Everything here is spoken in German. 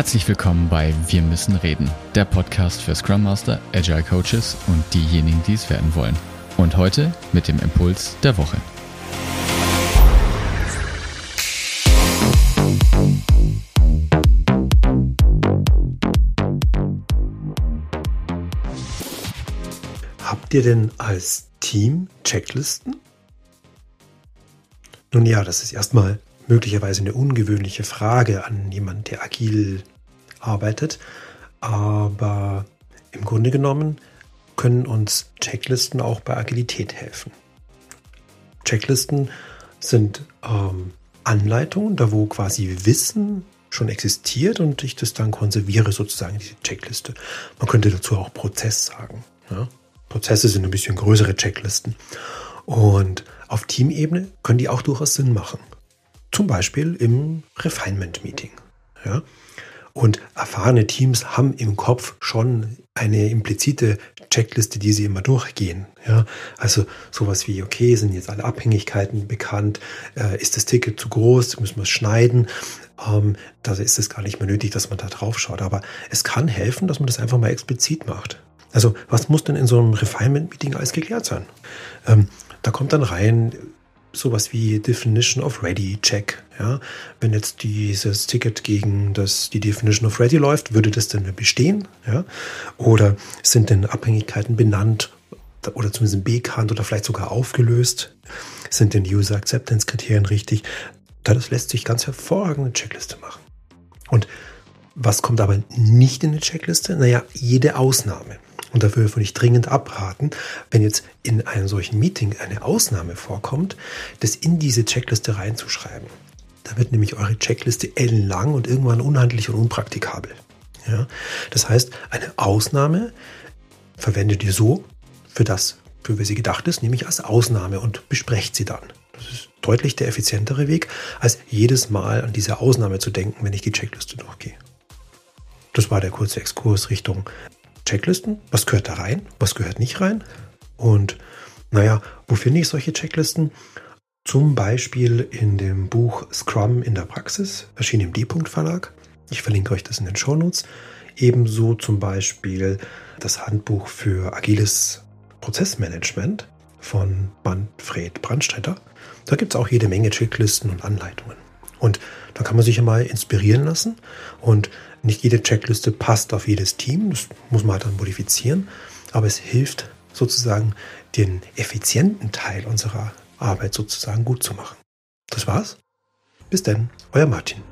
Herzlich willkommen bei Wir müssen reden, der Podcast für Scrum Master, Agile Coaches und diejenigen, die es werden wollen. Und heute mit dem Impuls der Woche. Habt ihr denn als Team Checklisten? Nun ja, das ist erstmal möglicherweise eine ungewöhnliche Frage an jemanden, der agil arbeitet. Aber im Grunde genommen können uns Checklisten auch bei Agilität helfen. Checklisten sind ähm, Anleitungen, da wo quasi Wissen schon existiert und ich das dann konserviere, sozusagen diese Checkliste. Man könnte dazu auch Prozess sagen. Ja? Prozesse sind ein bisschen größere Checklisten. Und auf Teamebene können die auch durchaus Sinn machen. Zum Beispiel im Refinement-Meeting. Ja? Und erfahrene Teams haben im Kopf schon eine implizite Checkliste, die sie immer durchgehen. Ja, also sowas wie, okay, sind jetzt alle Abhängigkeiten bekannt? Äh, ist das Ticket zu groß? Müssen wir es schneiden? Ähm, da ist es gar nicht mehr nötig, dass man da drauf schaut. Aber es kann helfen, dass man das einfach mal explizit macht. Also was muss denn in so einem Refinement-Meeting alles geklärt sein? Ähm, da kommt dann rein, sowas wie Definition of Ready Check. Ja, wenn jetzt dieses Ticket gegen das, die Definition of Ready läuft, würde das denn bestehen? Ja, oder sind denn Abhängigkeiten benannt oder zumindest bekannt oder vielleicht sogar aufgelöst? Sind denn User Acceptance Kriterien richtig? Das lässt sich ganz hervorragend eine Checkliste machen. Und was kommt aber nicht in eine Checkliste? Naja, jede Ausnahme. Und dafür würde ich dringend abraten, wenn jetzt in einem solchen Meeting eine Ausnahme vorkommt, das in diese Checkliste reinzuschreiben. Da wird nämlich eure Checkliste ellenlang und irgendwann unhandlich und unpraktikabel. Ja? Das heißt, eine Ausnahme verwendet ihr so für das, für was sie gedacht ist, nämlich als Ausnahme und besprecht sie dann. Das ist deutlich der effizientere Weg, als jedes Mal an diese Ausnahme zu denken, wenn ich die Checkliste durchgehe. Das war der kurze Exkurs Richtung Checklisten. Was gehört da rein? Was gehört nicht rein? Und naja, wo finde ich solche Checklisten? Zum Beispiel in dem Buch Scrum in der Praxis, erschienen im D-Punkt Verlag. Ich verlinke euch das in den Shownotes. Ebenso zum Beispiel das Handbuch für agiles Prozessmanagement von Manfred Brandstetter. Da gibt es auch jede Menge Checklisten und Anleitungen. Und da kann man sich ja mal inspirieren lassen. Und nicht jede Checkliste passt auf jedes Team. Das muss man halt dann modifizieren. Aber es hilft sozusagen, den effizienten Teil unserer Arbeit sozusagen gut zu machen. Das war's. Bis dann, euer Martin.